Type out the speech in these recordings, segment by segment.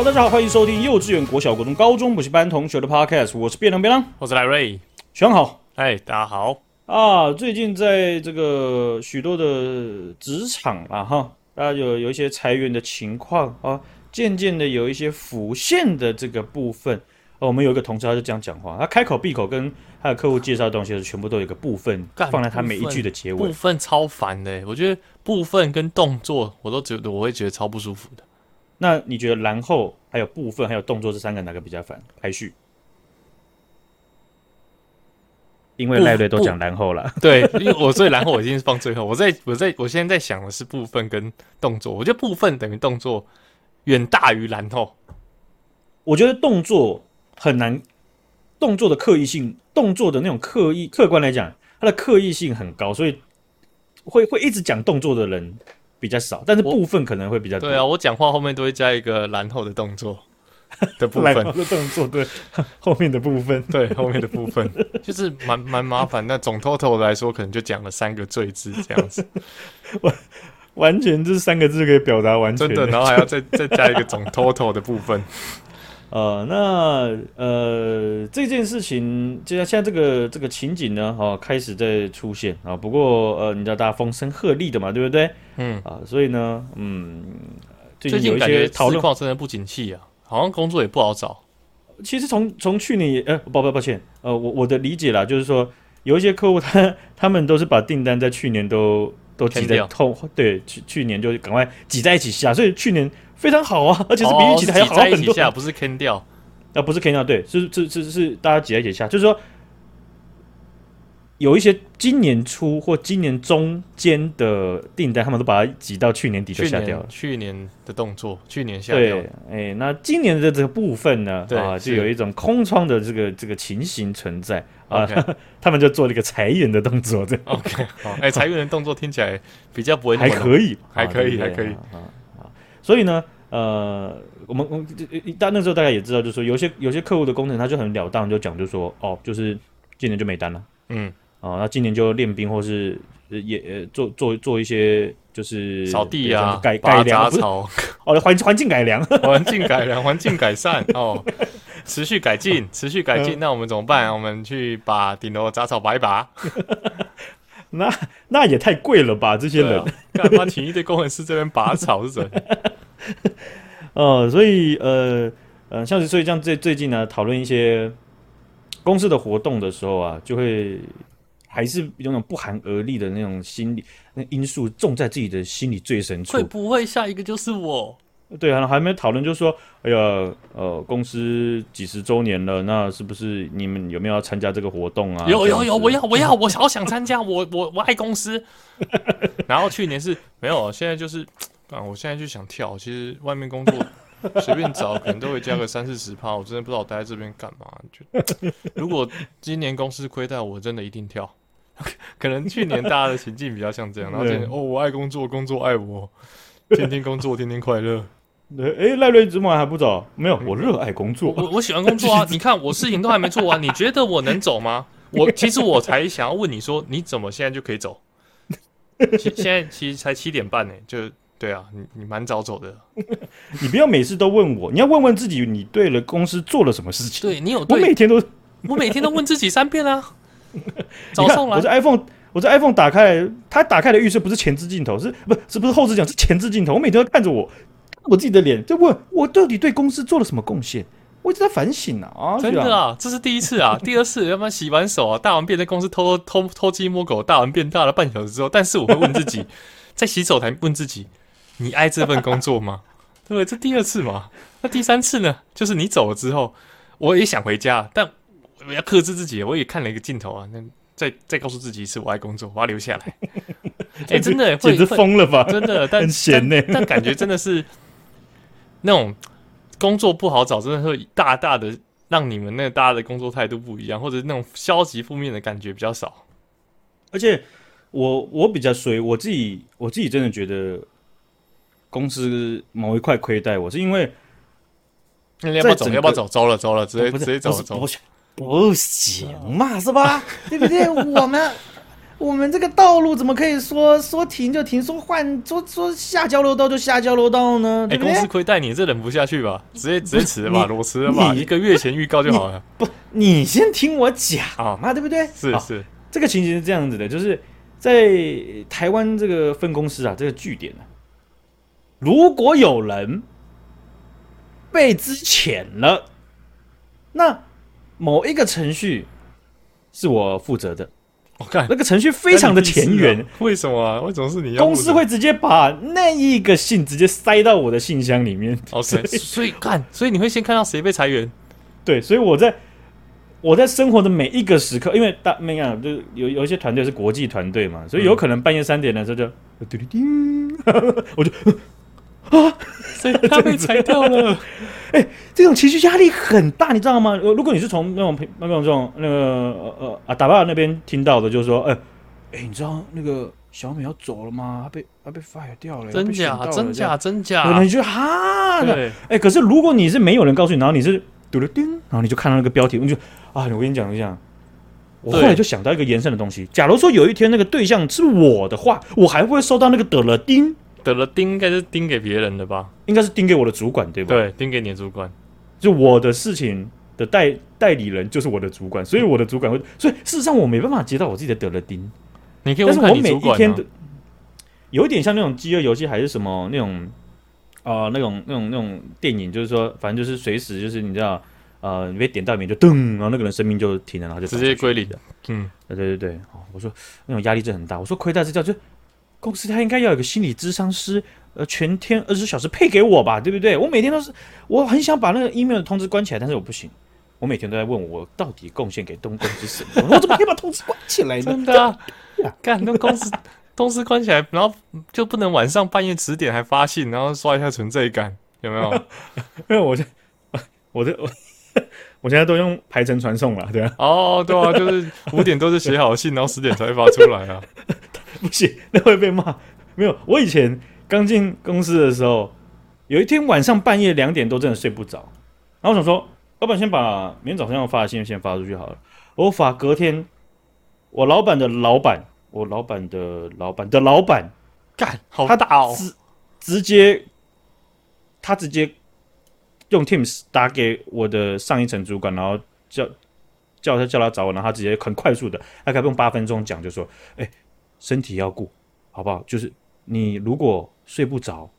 好，大家好，欢迎收听幼稚园、国小、国中、高中补习班同学的 Podcast，我是变亮变亮，我是赖瑞，选好，哎，大家好啊！最近在这个许多的职场啊，哈，大家有有一些裁员的情况啊，渐渐的有一些浮现的这个部分。哦、啊，我们有一个同事他就这样讲话，他开口闭口跟他的客户介绍的东西是全部都有一个部分放在他每一句的结尾，部分超烦的，我觉得部分跟动作我都觉得我会觉得超不舒服的。那你觉得然后还有部分还有动作这三个哪个比较烦？排序？因为赖瑞都讲然后了，对，因为我所以然后我已经是放最后。我在我在我现在在想的是部分跟动作，我觉得部分等于动作远大于然后。我觉得动作很难，动作的刻意性，动作的那种刻意，客观来讲，它的刻意性很高，所以会会一直讲动作的人。比较少，但是部分可能会比较多。对啊，我讲话后面都会加一个然后的动作 的部分，的动作对 后面的部分，对后面的部分就是蛮蛮麻烦。那总 total 来说，可能就讲了三个最字这样子，完完全这三个字可以表达完全真的，然后还要再再加一个总 total 的部分。呃，那呃，这件事情就像现在这个这个情景呢，哈、哦，开始在出现啊。不过呃，你知道大家风声鹤唳的嘛，对不对？嗯啊，所以呢，嗯，最近有一些讨论况真的不景气啊，好像工作也不好找。其实从从去年也，呃，抱抱抱歉，呃，我我的理解啦，就是说有一些客户他他们都是把订单在去年都都挤在后，对，去去年就赶快挤在一起下，所以去年。非常好啊，而且是比预期的还要好很多。下不是坑掉，啊，不是坑掉，对，是是是是，是大家挤在一起下，就是说有一些今年初或今年中间的订单，他们都把它挤到去年底就下掉了。去年的动作，去年下掉。对，哎，那今年的这个部分呢，啊，就有一种空窗的这个这个情形存在啊，他们就做了一个裁员的动作，这样。OK，好，哎，裁员的动作听起来比较不会，还可以，还可以，还可以啊。所以呢，呃，我们我们大那时候大家也知道，就是说有些有些客户的工程他就很了当，就讲就说哦，就是今年就没单了，嗯，哦，那今年就练兵或是也做做做一些就是扫地啊，改改良草，哦，环环境改良，环境改良，环境改善哦，持续改进，持续改进，那我们怎么办？我们去把顶楼杂草拔一拔。那那也太贵了吧！这些人干嘛请一堆工程师这边拔草是怎？呃，所以呃呃，像是所以像最最近呢，讨论一些公司的活动的时候啊，就会还是有那种不寒而栗的那种心理那因素，种在自己的心里最深处。会不会下一个就是我？对啊，还没讨论，就说，哎呀，呃，公司几十周年了，那是不是你们有没有要参加这个活动啊？有有有，我要我要我好想参加，我我我爱公司。然后去年是没有，现在就是啊，我现在就想跳。其实外面工作 随便找，可能都会加个三四十趴。我真的不知道我待在这边干嘛。就如果今年公司亏待，我真的一定跳。可能去年大家的情境比较像这样，然后今年哦，我爱工作，工作爱我，天天工作，天天快乐。对，哎，赖瑞怎么还不走？没有，我热爱工作，我我喜欢工作啊！你看我事情都还没做完，你觉得我能走吗？我其实我才想要问你说，你怎么现在就可以走？现现在其实才七点半呢，就对啊，你你蛮早走的。你不要每次都问我，你要问问自己，你对了公司做了什么事情？对你有？我每天都，我每天都问自己三遍啊。早上来，我这 iPhone，我这 iPhone 打开，它打开的预设不是前置镜头，是不是不是后置镜头，是前置镜头。我每天都看着我。我自己的脸，就问我到底对公司做了什么贡献？我一直在反省啊！啊，真的啊，这是第一次啊，第二次要不然洗完手啊，大完便在公司偷偷偷偷鸡摸狗，大完便大了半小时之后，但是我会问自己，在洗手台问自己：你爱这份工作吗？对不对？这第二次嘛，那第三次呢？就是你走了之后，我也想回家，但我要克制自己，我也看了一个镜头啊，那再再告诉自己一次，我爱工作，我要留下来。哎、欸，真的简直疯了吧？真的，但很闲呢，但感觉真的是。那种工作不好找，真的会大大的让你们那大家的工作态度不一样，或者那种消极负面的感觉比较少。而且我我比较衰，我自己我自己真的觉得公司某一块亏待我，是因为你要不要走？要不要走？走了走了，直接直接走走。不行嘛，是吧？对不对？我们我们这个道路怎么可以说说停就停，说换说说下交流道就下交流道呢？哎、欸，公司亏待你，这忍不下去吧？直接直接辞了吧，裸辞了吧？一个月前预告就好了。不，你先听我讲嘛，对不对？是是，这个情形是这样子的，就是在台湾这个分公司啊，这个据点呢、啊，如果有人被之遣了，那某一个程序是我负责的。我看那个程序非常的前缘，啊，为什么啊？为什么是你要？公司会直接把那一个信直接塞到我的信箱里面。哦，所以所以看，所以你会先看到谁被裁员？对，所以我在我在生活的每一个时刻，因为大没讲，就有有一些团队是国际团队嘛，所以有可能半夜三点的时候就 我就。啊！所以他被裁掉了。哎、欸，这种情绪压力很大，你知道吗？如果你是从那种那种这种那个呃呃啊打爸那边听到的，就是说，哎、欸、哎、欸，你知道那个小美要走了吗？她被她被 fire 掉了，真假？真假？真假？你就哈，对，哎、欸，可是如果你是没有人告诉你，然后你是嘟了叮，然后你就看到那个标题，你就啊，我跟你讲一下，我后来就想到一个延伸的东西。假如说有一天那个对象是我的话，我还会收到那个得了叮。得了钉，应该是钉给别人的吧？应该是钉给我的主管，对吧？对，钉给你的主管。就我的事情的代代理人就是我的主管，所以我的主管会。所以事实上我没办法接到我自己的得了钉。你可以问看你主管。但是我每一天的，有一点像那种饥饿游戏，还是什么那种啊、呃，那种那种那种电影，就是说，反正就是随时就是你知道，呃，你被点到名就噔，然后那个人生命就停了，然后就直接归零的。嗯，对对对对。我说那种压力真很大。我说亏待这叫就。公司他应该要有个心理咨商师，呃，全天二十四小时配给我吧，对不对？我每天都是，我很想把那个 email 的通知关起来，但是我不行，我每天都在问我到底贡献给东公司什么？我怎么可以把通知关起来呢？真的、啊，干那公司通知关起来，然后就不能晚上半夜十点还发信，然后刷一下存在感，有没有？因为我现 我的我 我现在都用排程传送了，对啊。哦，对啊，就是五点都是写好信，然后十点才会发出来啊。不行，那会被骂。没有，我以前刚进公司的时候，有一天晚上半夜两点多，真的睡不着。然后我想说，老板先把明天早上要发的信先发出去好了。我发隔天，我老板的老板，我老板的老板的老板，干，好大哦！直直接，他直接用 Teams 打给我的上一层主管，然后叫叫他叫他找我，然后他直接很快速的，大概不用八分钟讲，就说，哎、欸。身体要顾，好不好？就是你如果睡不着，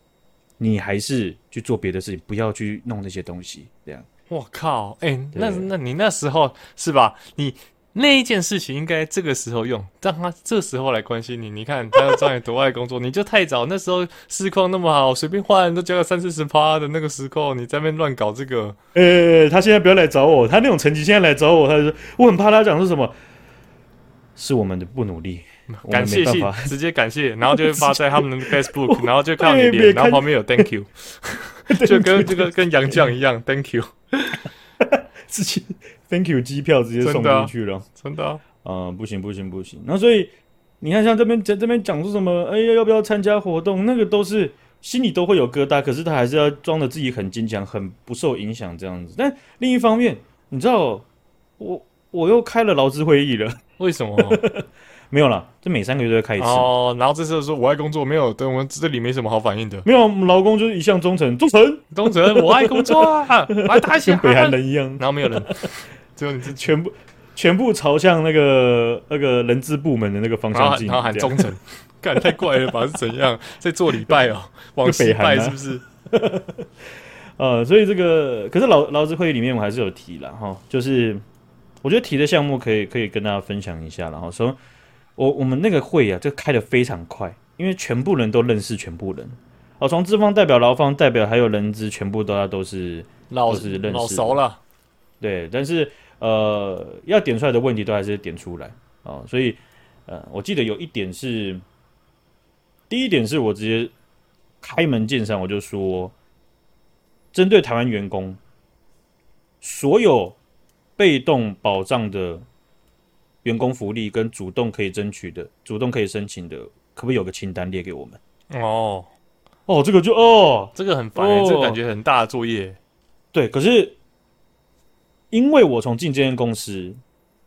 你还是去做别的事情，不要去弄那些东西。这样，我靠，哎、欸，那那你那时候是吧？你那一件事情应该这个时候用，让他这时候来关心你。你看他要找你多爱工作，你就太早。那时候市况那么好，随便换都交个三四十趴的那个时候，你在那边乱搞这个。呃、欸，他现在不要来找我，他那种成绩现在来找我，他就说我很怕他讲是什么，是我们的不努力。感谢信，直接感谢，然后就会 发在他们的 Facebook，然后就看到你脸，然后旁边有 Thank you，就跟这个跟杨绛一样，Thank you，自己 Thank you 机票直接送进去了，真的啊，嗯，不行不行不行，那所以你看像这边在这边讲说什么，哎呀要不要参加活动，那个都是心里都会有疙瘩，可是他还是要装的自己很坚强，很不受影响这样子。但另一方面，你知道我我又开了劳资会议了，为什么？没有了，这每三个月都要开一次。哦，然后这时候说我爱工作，没有，对我们这里没什么好反应的。没有，我们劳工就是一向忠诚，忠诚，忠诚，我爱工作啊，爱大跟北韩人一样。然后没有人，只有你是 全部全部朝向那个那个人资部门的那个方向进，然后喊忠诚，干太怪了吧？是怎样在做礼拜哦？往北拜是不是？呃，所以这个可是劳劳资会议里面我还是有提了哈，就是我觉得提的项目可以可以跟大家分享一下，然后说。我我们那个会啊，就开得非常快，因为全部人都认识全部人。哦，从资方代表、劳方代表还有人资，全部都要都是老都是认识老熟了。对，但是呃，要点出来的问题都还是点出来哦。所以呃，我记得有一点是，第一点是我直接开门见山，我就说，针对台湾员工，所有被动保障的。员工福利跟主动可以争取的、主动可以申请的，可不可以有个清单列给我们？哦，哦，这个就哦，这个很烦、欸，哦、这个感觉很大的作业。对，可是因为我从进这间公司，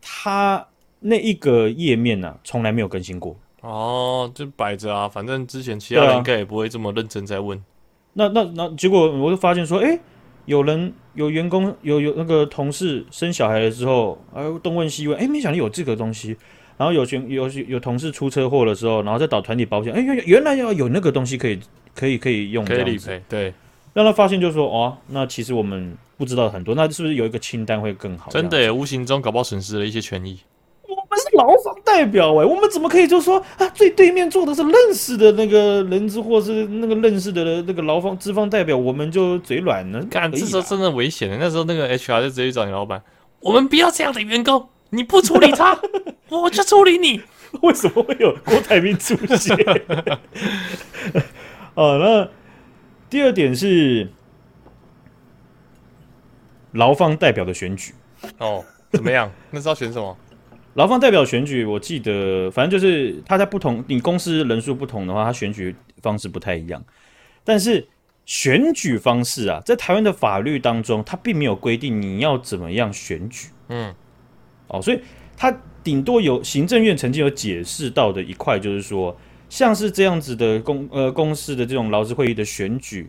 他那一个页面呢、啊，从来没有更新过。哦，就摆着啊，反正之前其他人应该也不会这么认真在问。那那那结果我就发现说，哎、欸，有人有员工有有那个同事生小孩了之后，哎，东问西问，哎、欸，没想到有这个东西。然后有群有有有同事出车祸的时候，然后再导团体保险，哎，原原来要有那个东西可以可以可以用，可以理赔，对。让他发现就是说，哦，那其实我们不知道很多，那是不是有一个清单会更好？真的耶，无形中搞不好损失了一些权益。劳方代表哎，我们怎么可以就说啊，最对面坐的是认识的那个人资或是那个认识的那个劳方资方代表，我们就嘴软呢？干，这时候真的危险的。那时候那个 HR 就直接找你老板，我们不要这样的员工，你不处理他，我就处理你。为什么会有郭台铭出现？哦，那第二点是劳方代表的选举哦，怎么样？那是要选什么？劳方代表选举，我记得反正就是他在不同，你公司人数不同的话，他选举方式不太一样。但是选举方式啊，在台湾的法律当中，他并没有规定你要怎么样选举。嗯，哦，所以他。顶多有行政院曾经有解释到的一块，就是说，像是这样子的公呃公司的这种劳资会议的选举，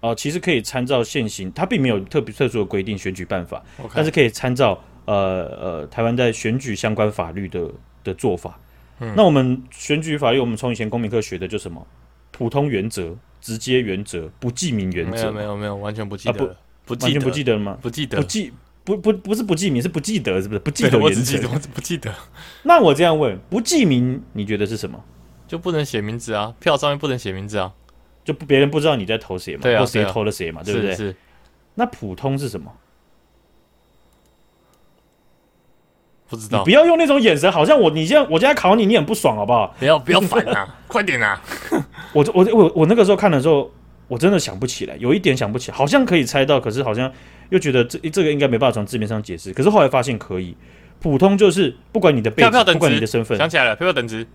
哦、呃，其实可以参照现行，它并没有特别特殊的规定选举办法.但是可以参照呃呃台湾在选举相关法律的的做法。嗯、那我们选举法律，我们从以前公民课学的就什么普通原则、直接原则、不记名原则，没有没有没有，完全不记得，啊、不，不完全不记得了吗？不记得，不记。不不不是不记名，是不记得，是不是？不记得，我只记得，我只不记得。那我这样问，不记名，你觉得是什么？就不能写名字啊？票上面不能写名字啊？就别人不知道你在投谁嘛？对啊，或谁投了谁嘛？对不对？是。那普通是什么？不知道。你不要用那种眼神，好像我你现在我现在考你，你很不爽，好不好？不要不要烦啊！快点啊！我我我我那个时候看的时候，我真的想不起来，有一点想不起来，好像可以猜到，可是好像。又觉得这这个应该没办法从字面上解释，可是后来发现可以。普通就是不管你的背景，不管你的身份，想起来了，票票等值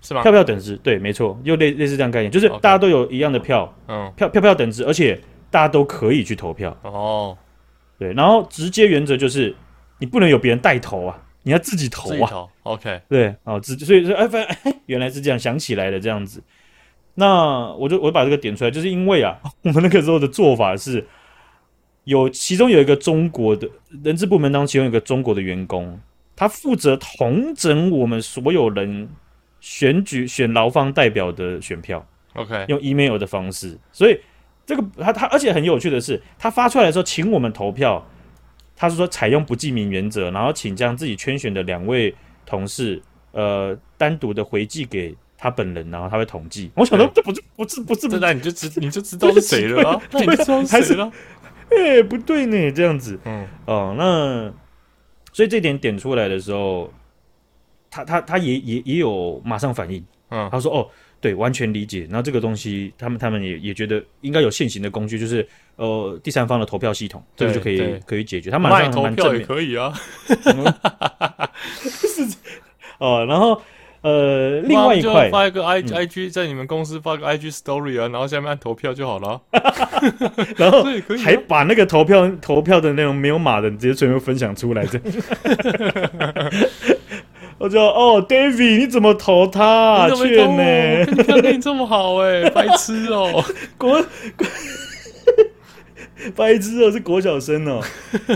是吗？票票等值，对，没错，又类类似这样概念，就是大家都有一样的票，嗯，票票票等值，而且大家都可以去投票。哦，对，然后直接原则就是你不能有别人带头啊，你要自己投啊。投 OK，对，哦，直所以说哎，哎，原来是这样，想起来了这样子。那我就我就把这个点出来，就是因为啊，我们那个时候的做法是。有其中有一个中国的人事部门当中，其中有一个中国的员工，他负责统整我们所有人选举选劳方代表的选票。OK，用 email 的方式，所以这个他他而且很有趣的是，他发出来的时候，请我们投票，他是说采用不记名原则，然后请将自己圈选的两位同事，呃，单独的回寄给他本人，然后他会统计。我想到这不是不是不是，那你就知你就知道是谁了啊？那你知道是谁了？哎、欸，不对呢，这样子，嗯，哦，那所以这点点出来的时候，他他他也也也有马上反应，嗯，他说哦，对，完全理解。然后这个东西，他们他们也也觉得应该有现行的工具，就是呃第三方的投票系统，这个就可以可以解决。他马上蛮正面，可以啊，是 哦，然后。呃，另外一块发一个 I I G 在你们公司发个 I G Story 啊，然后下面按投票就好了，然后还把那个投票投票的那种没有码的直接全部分享出来，这。我就哦，David，你怎么投他？你怎么投？你看你这么好哎，白痴哦，国。白痴哦，是国小生哦。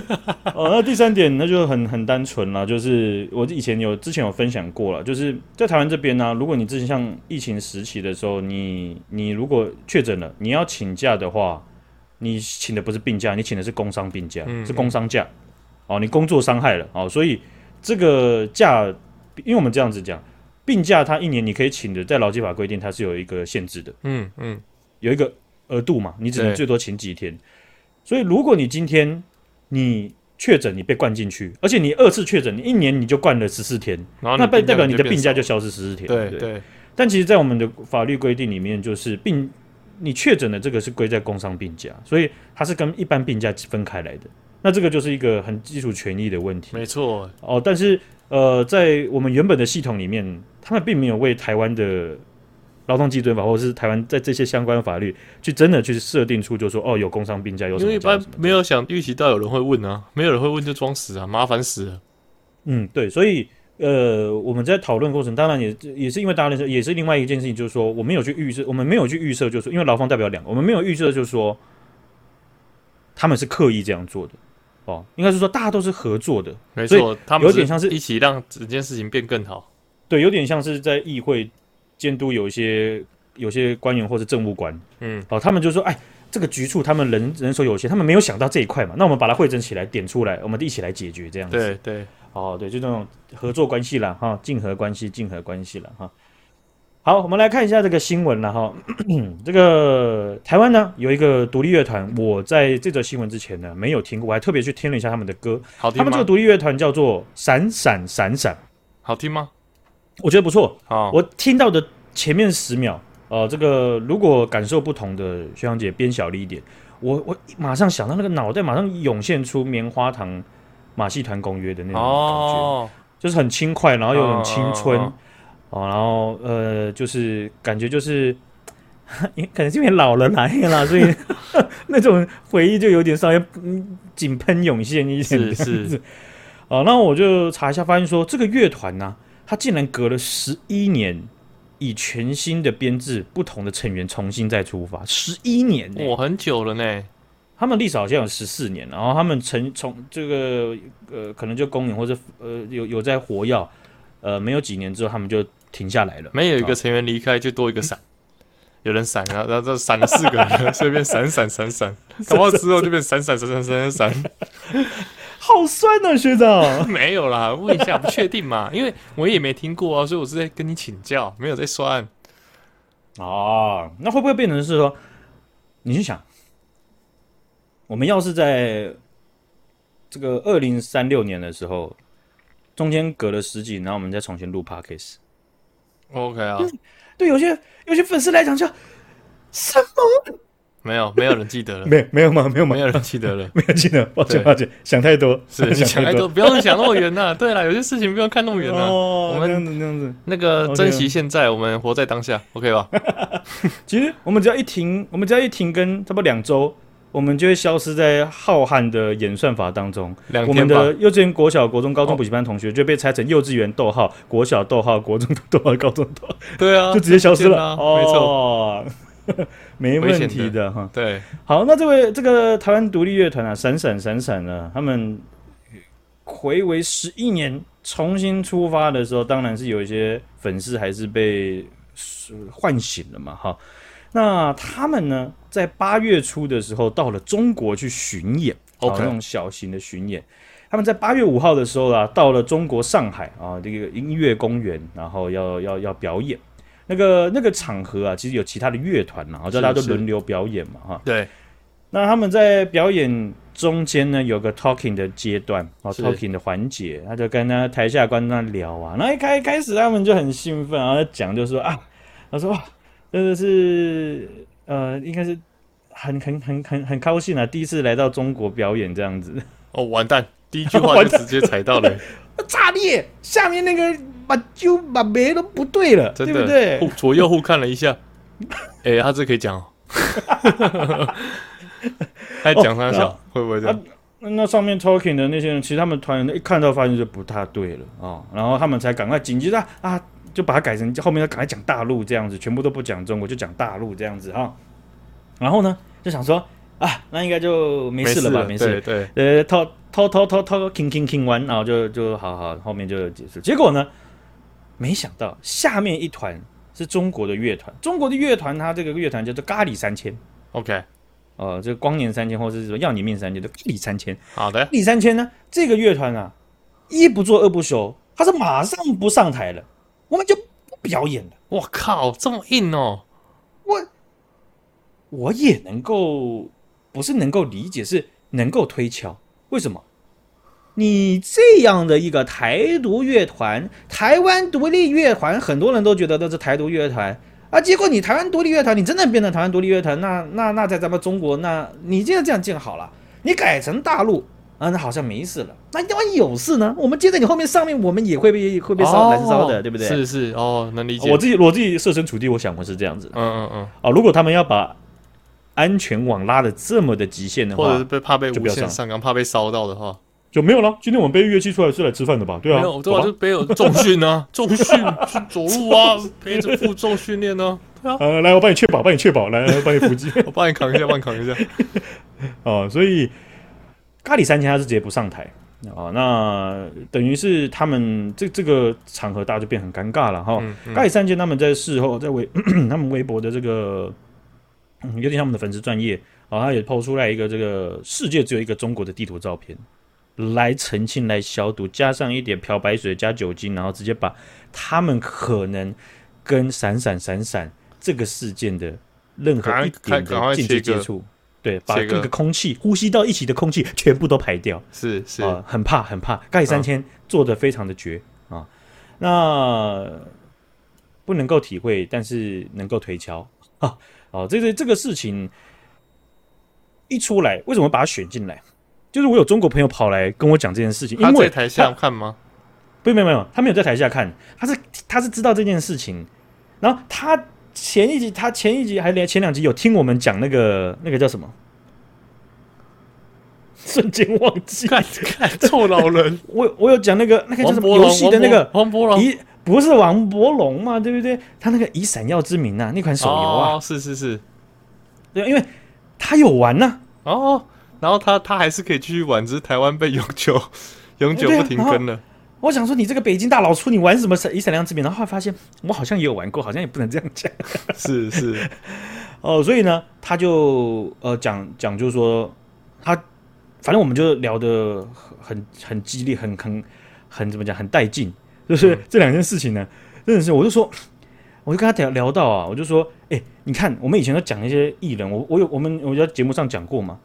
哦，那第三点那就很很单纯了，就是我以前有之前有分享过了，就是在台湾这边呢、啊，如果你之前像疫情时期的时候，你你如果确诊了，你要请假的话，你请的不是病假，你请的是工伤病假，是工伤假。哦，你工作伤害了哦，所以这个假，因为我们这样子讲，病假它一年你可以请的，在劳基法规定它是有一个限制的，嗯嗯，有一个额度嘛，你只能最多请几天。所以，如果你今天你确诊，你被灌进去，而且你二次确诊，你一年你就灌了十四天，那代代表你的病假就消失十四天。对对。但其实，在我们的法律规定里面，就是病你确诊的这个是归在工伤病假，所以它是跟一般病假分开来的。那这个就是一个很基础权益的问题。没错。哦，但是呃，在我们原本的系统里面，他们并没有为台湾的。劳动基准法，或者是台湾在这些相关法律，去真的去设定出，就说哦，有工伤病假，有什么？因为一般没有想预期到有人会问啊，没有人会问就装死啊，麻烦死了。嗯，对，所以呃，我们在讨论过程，当然也也是因为大家认识，也是另外一件事情，就是说我们有去预设，我们没有去预设，就是说因为劳方代表两个，我们没有预设，就是说他们是刻意这样做的哦，应该是说大家都是合作的，没错，他们有点像是一起让整件事情变更好，对，有点像是在议会监督有一些有些官员或是政务官，嗯，哦，他们就说，哎，这个局处他们人人手有限，他们没有想到这一块嘛，那我们把它汇整起来点出来，我们一起来解决这样子，对对。哦，对，就这种合作关系了哈，竞合关系，竞合关系了哈。好，我们来看一下这个新闻了哈。这个台湾呢有一个独立乐团，我在这则新闻之前呢没有听过，我还特别去听了一下他们的歌。好听吗？他们这个独立乐团叫做闪闪闪闪，好听吗？我觉得不错。好，我听到的前面十秒，呃，这个如果感受不同的学长姐编小了一点，我我马上想到那个脑袋马上涌现出棉花糖。马戏团公约的那种感觉，哦、就是很轻快，然后又很青春，哦，哦，哦，然后呃，就是感觉就是，因 为可能是因为老了来了，所以 那种回忆就有点稍微井喷涌现一点，是是。哦，那我就查一下，发现说这个乐团呢，它竟然隔了十一年，以全新的编制、不同的成员重新再出发，十一年，我，很久了呢。他们历史好像有十四年，然后他们从从这个呃，可能就公演或者呃有有在活跃，呃，没有几年之后他们就停下来了。没有一个成员离开，就多一个闪，有人闪，然后然后这闪了四个人，所以变闪闪闪闪，然后之后就变闪闪闪闪闪闪闪，好酸啊，学长！没有啦，问一下，不确定嘛，因为我也没听过啊，所以我是在跟你请教，没有在酸。哦，那会不会变成是说，你去想？我们要是在这个二零三六年的时候，中间隔了十几年，然后我们再重新录 Podcast，OK 啊？对，有些有些粉丝来讲叫什么？没有，没有人记得了。没没有吗？没有吗？没有人记得了，没有记得。抱歉，抱歉，想太多，是想太多，不用想那么远呐。对了，有些事情不用看那么远呐。哦，我们这样子，这样子，那个珍惜现在，我们活在当下，OK 吧？其实我们只要一停，我们只要一停更，差不多两周。我们就会消失在浩瀚的演算法当中。我们的幼稚园、国小、国中、高中补习班同学就被拆成幼稚园逗号、国小逗号、国中逗号、高中逗号。对啊，就直接消失了。没错，没问题的哈。对，好，那这位这个台湾独立乐团啊，闪闪闪闪呢，他们回违十一年重新出发的时候，当然是有一些粉丝还是被唤醒了嘛，哈。那他们呢，在八月初的时候到了中国去巡演，OK，那种小型的巡演。他们在八月五号的时候啊，到了中国上海啊，这个音乐公园，然后要要要表演。那个那个场合啊，其实有其他的乐团，然后叫大家都轮流表演嘛，哈。对。那他们在表演中间呢，有个 talking 的阶段哦，talking 的环节，他就跟他台下观众聊啊。那一开开始他们就很兴奋，然后讲就说啊，他说哇。真的是呃，应该是很很很很很高兴啊！第一次来到中国表演这样子。哦，完蛋！第一句话 就直接踩到了，炸裂！下面那个把就把眉都不对了，对不对？左右互看了一下，哎、欸，他这可以讲哦。还讲他小、哦、会不会这样？啊、那上面 talking 的那些人，其实他们团员一看到发现就不太对了啊、哦，然后他们才赶快紧急的啊。就把它改成后面要赶快讲大陆这样子，全部都不讲中国，就讲大陆这样子啊。然后呢，就想说啊，那应该就没事了吧？没事，没事对对，呃，偷偷偷偷偷听听听完，然后就就好好，后面就结束。结果呢，没想到下面一团是中国的乐团，中国的乐团，它这个乐团叫做咖喱三千，OK，哦、呃，这个光年三千，或者是说要你命三千，就咖喱三千。好的，咖喱三千呢，这个乐团啊，一不做二不休，他是马上不上台了。我们就不表演了。我靠，这么硬哦！我我也能够，不是能够理解，是能够推敲。为什么？你这样的一个台独乐团，台湾独立乐团，很多人都觉得那是台独乐团啊。结果你台湾独立乐团，你真的变成台湾独立乐团，那那那在咱们中国，那你现在这样建好了，你改成大陆。啊，那好像没事了。那万一有事呢？我们接着你后面上面，我们也会被会被烧燃烧的，对不对？是是哦，能理解。我自己我自己设身处地，我想过是这样子。嗯嗯嗯。啊，如果他们要把安全网拉的这么的极限的话，或者是被怕被无限上纲，怕被烧到的话，就没有了。今天我们背乐器出来是来吃饭的吧？对啊，没有，对啊，就背有重训啊，重训去走路啊，背着负重训练呢。对啊，呃，来，我帮你确保，帮你确保，来，来 帮你扶机，我帮你扛一下，帮你扛一下。哦，所以咖喱三千他是直接不上台啊、哦，那等于是他们这这个场合大家就变很尴尬了哈。哦嗯嗯、咖喱三千他们在事后在微 他们微博的这个、嗯、有点像我们的粉丝专业啊，他也 PO 出来一个这个世界只有一个中国的地图照片来澄清、来消毒，加上一点漂白水加酒精，然后直接把他们可能跟闪闪闪闪这个事件的任何一点的间接接触。对，把这个空气呼吸到一起的空气全部都排掉，是是、呃，很怕很怕。咖喱三千做的非常的绝啊，那不能够体会，但是能够推敲 啊。哦，这个这个事情一出来，为什么把它选进来？就是我有中国朋友跑来跟我讲这件事情，因为他在台下看吗？不，没有没有，他没有在台下看，他是他是知道这件事情，然后他。前一集，他前一集还连前两集有听我们讲那个那个叫什么？瞬间忘记，看看臭老人。我我有讲那个那个叫什么游戏的那个王博龙，以不是王博龙嘛，对不对？他那个以闪耀之名啊，那款手游啊，哦、是是是，对，因为他有玩呐、啊，哦，然后他他还是可以继续玩，只是台湾被永久 永久不停更了。我想说，你这个北京大老粗，你玩什么闪以闪亮之名？然后后来发现，我好像也有玩过，好像也不能这样讲。是 是，哦，所以呢，他就呃讲讲，就是说他反正我们就聊得很很激烈，很很很怎么讲，很带劲。就是、嗯、这两件事情呢，真的是，我就说，我就跟他聊聊到啊，我就说，哎、欸，你看，我们以前都讲一些艺人，我我有我们我在节目上讲过嘛，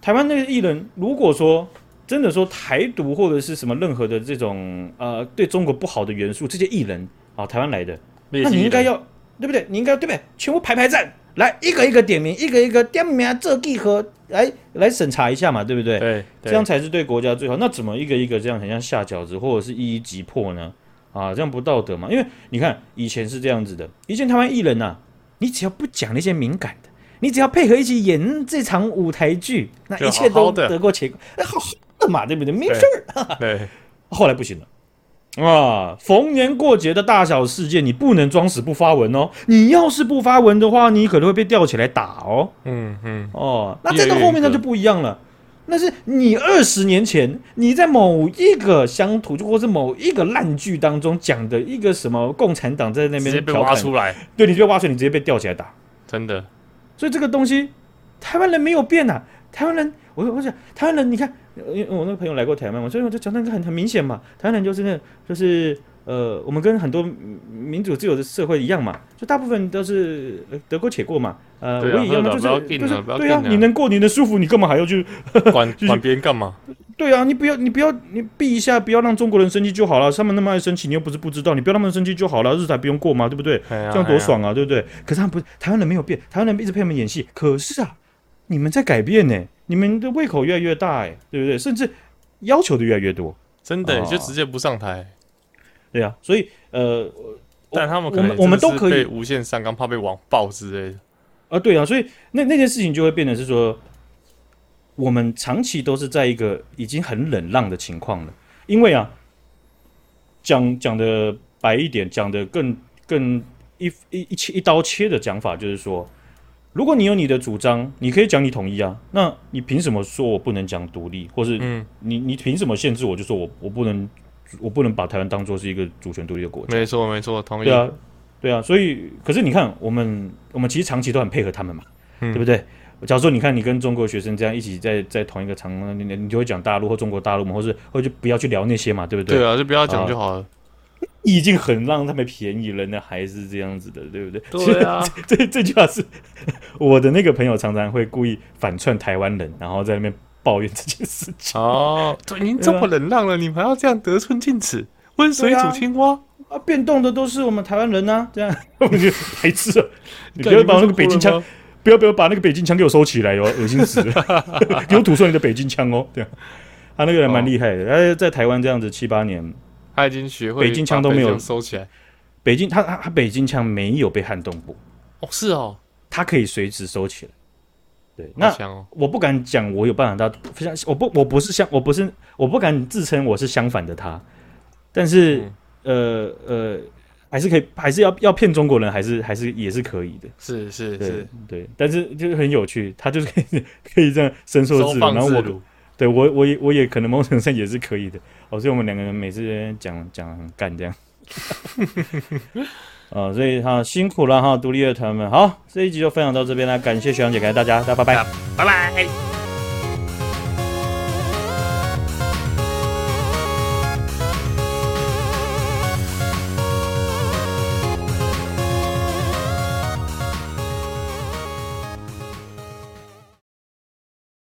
台湾那个艺人，如果说。真的说台独或者是什么任何的这种呃对中国不好的元素，这些艺人啊，台湾来的，那你应该要对不对？你应该对不对？全部排排站，来一个一个点名，一个一个点名这集合来来审查一下嘛，对不对？对，对这样才是对国家最好。那怎么一个一个这样很像下饺子，或者是一一击破呢？啊，这样不道德嘛？因为你看以前是这样子的，以前台湾艺人呐、啊，你只要不讲那些敏感的，你只要配合一起演这场舞台剧，那一切都得过且过。哎，好好的。嘛，对不对？没事儿。对，后来不行了啊！逢年过节的大小事件，你不能装死不发文哦。你要是不发文的话，你可能会被吊起来打哦。嗯嗯。哦，那再到后面那就不一样了。那是你二十年前你在某一个乡土，就或是某一个烂剧当中讲的一个什么共产党在那边直接被挖出来，对，你就被挖出来，你直接被吊起来打，真的。所以这个东西，台湾人没有变呐、啊。台湾人，我我想台湾人，你看。因为我那个朋友来过台湾嘛，所以我就讲那个很很明显嘛，台湾人就是那，就是呃，我们跟很多民主自由的社会一样嘛，就大部分都是得过且过嘛，呃，我也一样，就是就是对啊，你能过你能舒服，你干嘛还要去管 管别人干嘛？对啊，你不要你不要你避一下，不要让中国人生气就好了，他们那么爱生气，你又不是不知道，你不要让他们生气就好了，日子还不用过嘛，对不对？这样多爽啊，对不对？可是他们不，台湾人没有变，台湾人一直陪我们演戏，可是啊，你们在改变呢。你们的胃口越来越大，哎，对不对？甚至要求的越来越多，真的就直接不上台。对啊，所以呃，但他们可能我们都可以无限上纲，怕被网暴之类的。啊，对啊，所以那那件事情就会变得是说，我们长期都是在一个已经很冷浪的情况了。因为啊，讲讲的白一点，讲的更更一一一切一刀切的讲法，就是说。如果你有你的主张，你可以讲你统一啊。那你凭什么说我不能讲独立，或是嗯你你凭什么限制我？就说我我不能我不能把台湾当做是一个主权独立的国家？没错没错，同意。对啊对啊，所以可是你看，我们我们其实长期都很配合他们嘛，嗯、对不对？假如说你看你跟中国学生这样一起在在同一个场，你你就会讲大陆或中国大陆嘛，或是或者就不要去聊那些嘛，对不对？对啊，就不要讲就好了。啊已经很让他们便宜了，那还是这样子的，对不对？对啊，这这句话是我的那个朋友常常会故意反串台湾人，然后在那边抱怨这件事情。哦，对，您这么冷浪了，你们还要这样得寸进尺，温水煮青蛙啊？变动的都是我们台湾人呢、啊，这样 我们就白痴了。你不要把那个北京腔，不要不要把那个北京腔给我收起来哟，恶心死了！给我吐出你的北京腔哦。这样，他那个人蛮厉害的，他在台湾这样子七八年。他已经学会北京腔都没有收起来，北京他他他北京腔没有被撼动过哦，是哦，他可以随时收起来对，那、哦、我不敢讲我有办法到像我不我不是相我不是我不敢自称我是相反的他，但是、嗯、呃呃还是可以还是要要骗中国人还是还是也是可以的，是是对是，对，但是就是很有趣，他就是可以 可以这样伸缩自如，然后我对我我也我也可能某种程度上也是可以的，哦，所以我们两个人每次讲讲很干这样。啊，所以哈辛苦了哈，独立乐团们，好，这一集就分享到这边了，感谢学长姐，感谢大家，大家拜拜，拜拜。